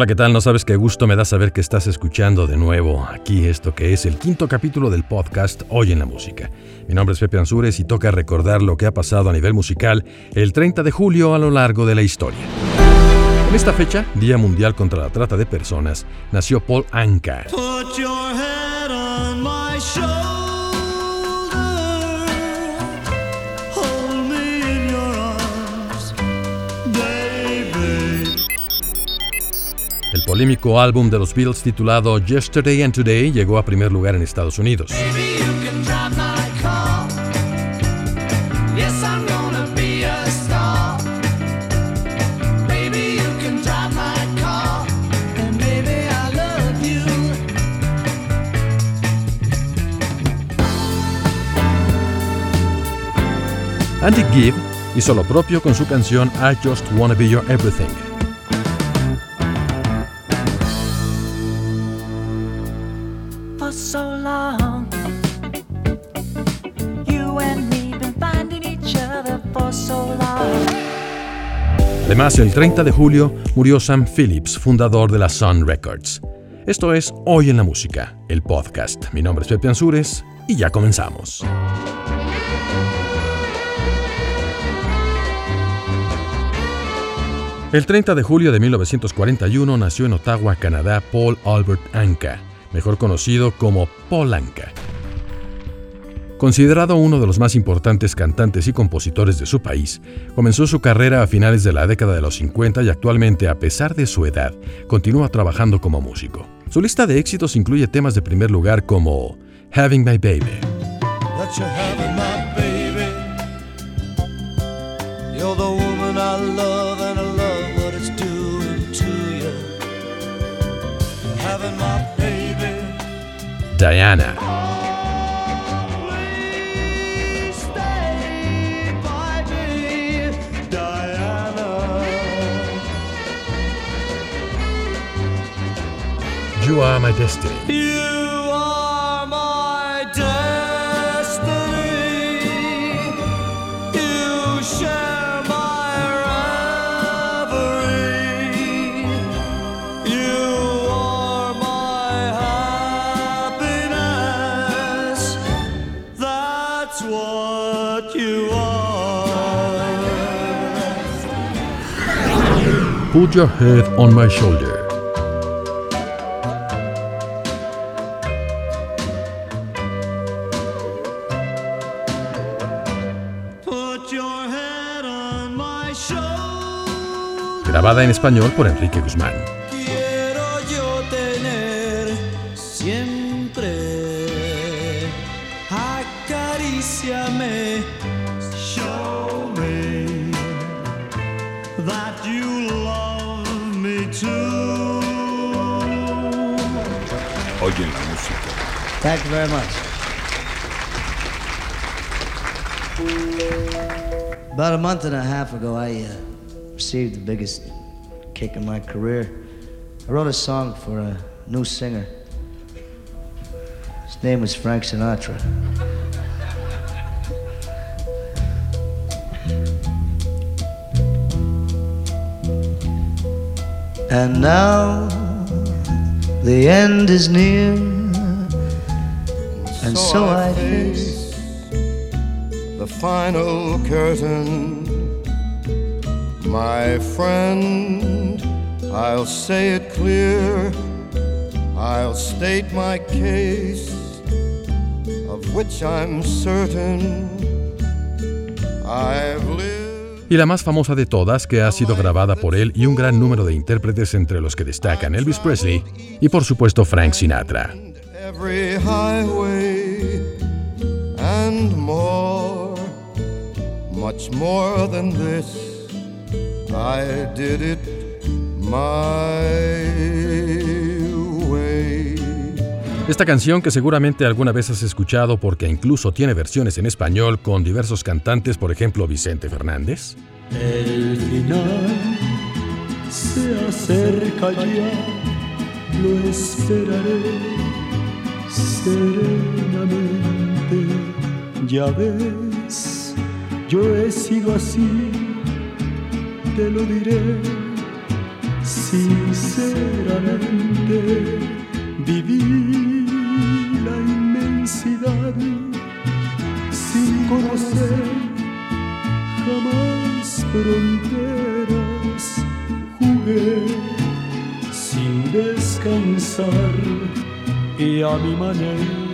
Hola, ¿qué tal? No sabes qué gusto me da saber que estás escuchando de nuevo aquí esto que es el quinto capítulo del podcast Hoy en la Música. Mi nombre es Pepe Ansures y toca recordar lo que ha pasado a nivel musical el 30 de julio a lo largo de la historia. En esta fecha, Día Mundial contra la Trata de Personas, nació Paul Anka. El polémico álbum de los Beatles titulado Yesterday and Today llegó a primer lugar en Estados Unidos. Andy Gibb hizo lo propio con su canción I Just Wanna Be Your Everything. Además, el 30 de julio murió Sam Phillips, fundador de la Sun Records. Esto es Hoy en la Música, el podcast. Mi nombre es Pepe Ansures y ya comenzamos. El 30 de julio de 1941 nació en Ottawa, Canadá, Paul Albert Anka, mejor conocido como Paul Anka. Considerado uno de los más importantes cantantes y compositores de su país, comenzó su carrera a finales de la década de los 50 y actualmente, a pesar de su edad, continúa trabajando como músico. Su lista de éxitos incluye temas de primer lugar como Having My Baby. Diana. You are my destiny. You are my destiny. You share my reverie. You are my happiness. That's what you are. Put your head on my shoulder. Grabada en español por Enrique Guzmán. Quiero yo tener siempre, acaríciame, show me that you love me too. Oye la música. Thank you very much. About a month and a half ago, I uh, received the biggest kick in my career. I wrote a song for a new singer. His name was Frank Sinatra. And now the end is near, and so I face the final curtain my friend, I'll say it clear, I'll state my case, of which I'm certain I've lived. Y la más famosa de todas, que ha sido grabada por él y un gran número de intérpretes entre los que destacan Elvis Presley y por supuesto Frank Sinatra. Every highway and more, much more than this. I did it my way. Esta canción que seguramente alguna vez has escuchado porque incluso tiene versiones en español con diversos cantantes, por ejemplo Vicente Fernández. El final se acerca ya, lo esperaré serenamente. Ya ves, yo he sido así, te lo diré sinceramente. Viví la inmensidad sin conocer jamás fronteras. Jugué sin descansar y a mi manera.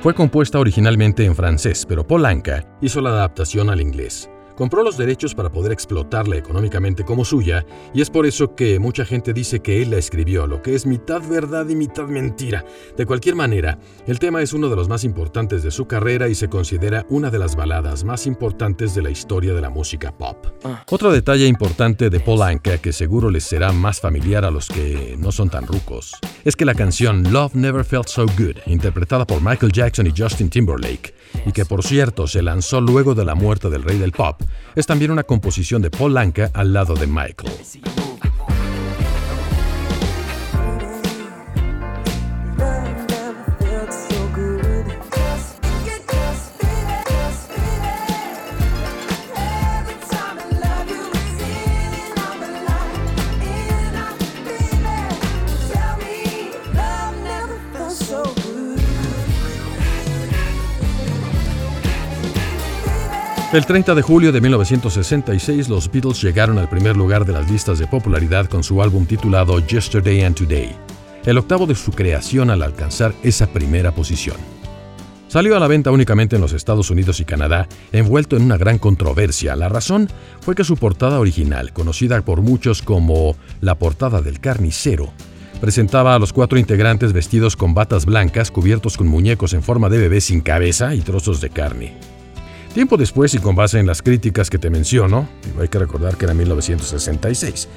Fue compuesta originalmente en francés, pero Polanca hizo la adaptación al inglés. Compró los derechos para poder explotarla económicamente como suya, y es por eso que mucha gente dice que él la escribió, lo que es mitad verdad y mitad mentira. De cualquier manera, el tema es uno de los más importantes de su carrera y se considera una de las baladas más importantes de la historia de la música pop. Otro detalle importante de Polanca, que seguro les será más familiar a los que no son tan rucos, es que la canción Love Never Felt So Good, interpretada por Michael Jackson y Justin Timberlake, y que por cierto se lanzó luego de la muerte del rey del pop, es también una composición de Paul Anka al lado de Michael. El 30 de julio de 1966 los Beatles llegaron al primer lugar de las listas de popularidad con su álbum titulado Yesterday and Today, el octavo de su creación al alcanzar esa primera posición. Salió a la venta únicamente en los Estados Unidos y Canadá, envuelto en una gran controversia. La razón fue que su portada original, conocida por muchos como la portada del carnicero, presentaba a los cuatro integrantes vestidos con batas blancas cubiertos con muñecos en forma de bebé sin cabeza y trozos de carne. Tiempo después y con base en las críticas que te menciono, hay que recordar que era 1966,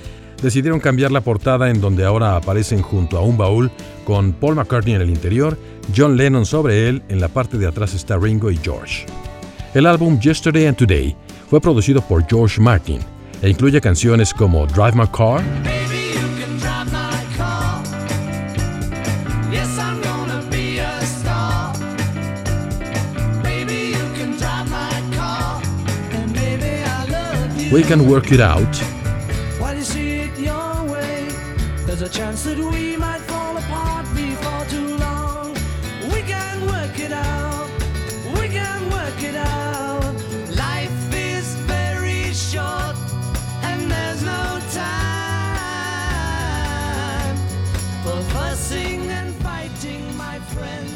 decidieron cambiar la portada en donde ahora aparecen junto a un baúl con Paul McCartney en el interior, John Lennon sobre él, en la parte de atrás está Ringo y George. El álbum Yesterday and Today fue producido por George Martin e incluye canciones como Drive My Car, We Can Work It Out. While you see it your way, there's a chance that we might fall apart before too long. We can work it out, we can work it out. Life is very short, and there's no time for fussing and fighting, my friend.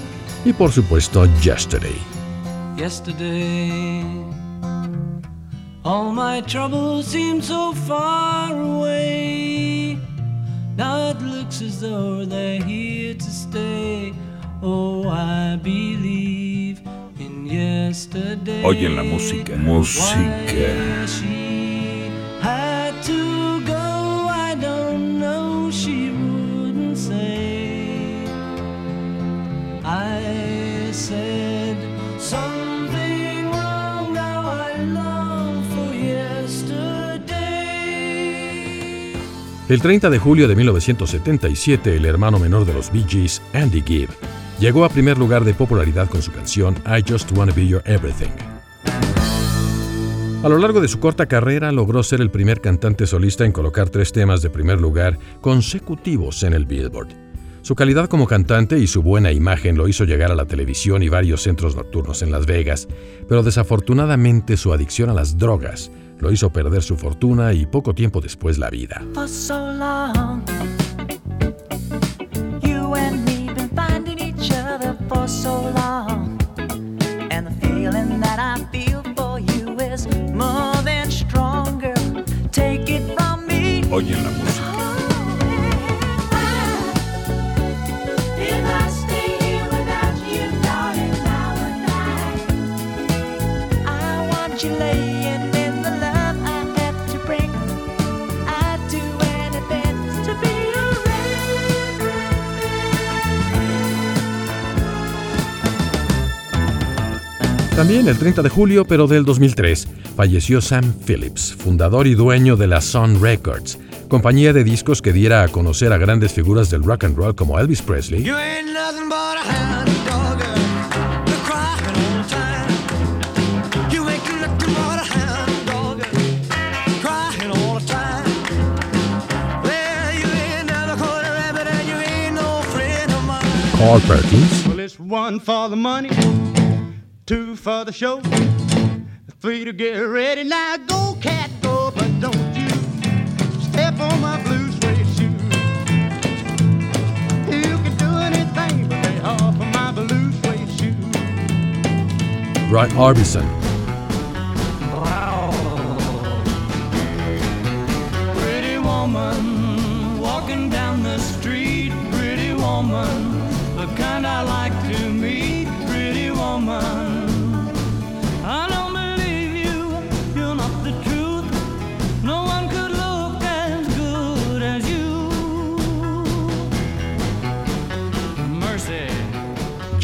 Y por supuesto, Yesterday. Yesterday. All my troubles seem so far away. Now it looks as though they're here to stay. Oh, I believe in yesterday. Oyen la música. Música. El 30 de julio de 1977, el hermano menor de los Bee Gees, Andy Gibb, llegó a primer lugar de popularidad con su canción I Just Wanna Be Your Everything. A lo largo de su corta carrera logró ser el primer cantante solista en colocar tres temas de primer lugar consecutivos en el Billboard. Su calidad como cantante y su buena imagen lo hizo llegar a la televisión y varios centros nocturnos en Las Vegas, pero desafortunadamente su adicción a las drogas lo hizo perder su fortuna y poco tiempo después la vida. También el 30 de julio, pero del 2003, falleció Sam Phillips, fundador y dueño de la Sun Records, compañía de discos que diera a conocer a grandes figuras del rock and roll como Elvis Presley. Carl Perkins, Well, two for the show, three to get ready. Now go, cat, go, but don't you step on my blue suede shoe. You can do anything but lay off of my blue suede shoe. Roy Orbison, Pretty woman walking down the street. Pretty woman, the kind I like to meet. Pretty woman,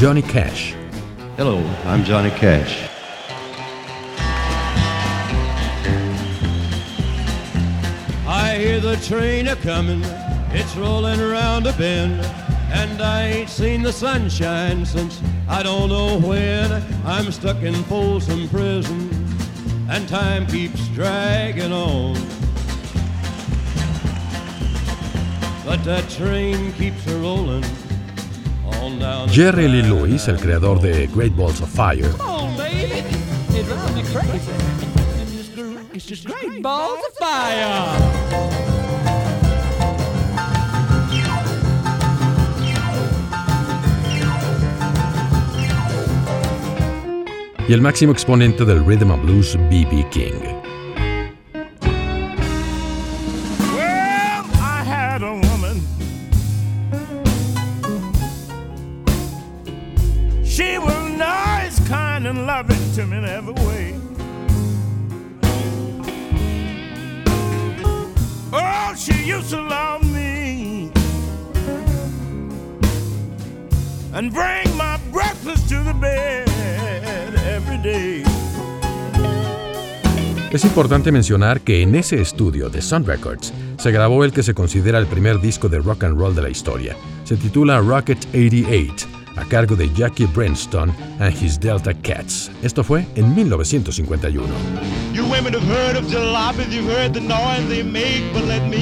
Johnny Cash, Hello, I'm Johnny Cash. I hear the train a comin', it's rollin' around a bend, and I ain't seen the sunshine since I don't know when. I'm stuck in Folsom Prison, and time keeps dragging on. But that train keeps a rollin' Jerry Lee. Lewis, el creador de great balls of fire. y el máximo exponente del rhythm and blues, B.B. King. Oh, she used to love me and bring my breakfast to the bed every day. Es importante mencionar que en ese estudio de Sun Records se grabó el que se considera el primer disco de rock and roll de la historia. Se titula Rocket 88, a cargo de Jackie Brenston and his Delta Cats. Esto fue en 1951. You women have heard of jalopies, you've heard the noise they make, but let me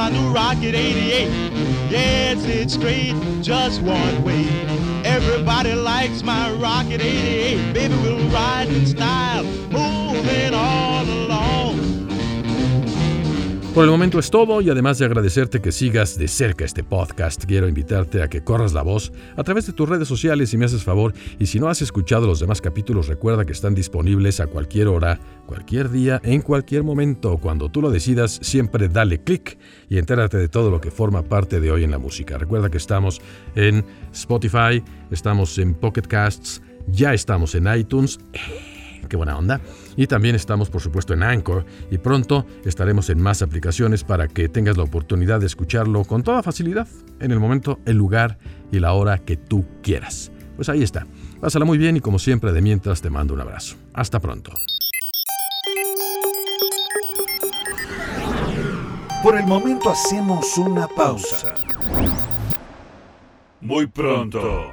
my new Rocket 88. Yes, it's straight, just one way. Everybody likes my Rocket 88. Baby, we'll ride in style, Por el momento es todo y además de agradecerte que sigas de cerca este podcast, quiero invitarte a que corras la voz a través de tus redes sociales si me haces favor y si no has escuchado los demás capítulos recuerda que están disponibles a cualquier hora, cualquier día, en cualquier momento. Cuando tú lo decidas siempre dale clic y entérate de todo lo que forma parte de hoy en la música. Recuerda que estamos en Spotify, estamos en Pocket Casts, ya estamos en iTunes. Qué buena onda. Y también estamos, por supuesto, en Anchor y pronto estaremos en más aplicaciones para que tengas la oportunidad de escucharlo con toda facilidad, en el momento, el lugar y la hora que tú quieras. Pues ahí está. Pásala muy bien y como siempre, de mientras te mando un abrazo. Hasta pronto. Por el momento hacemos una pausa. Muy pronto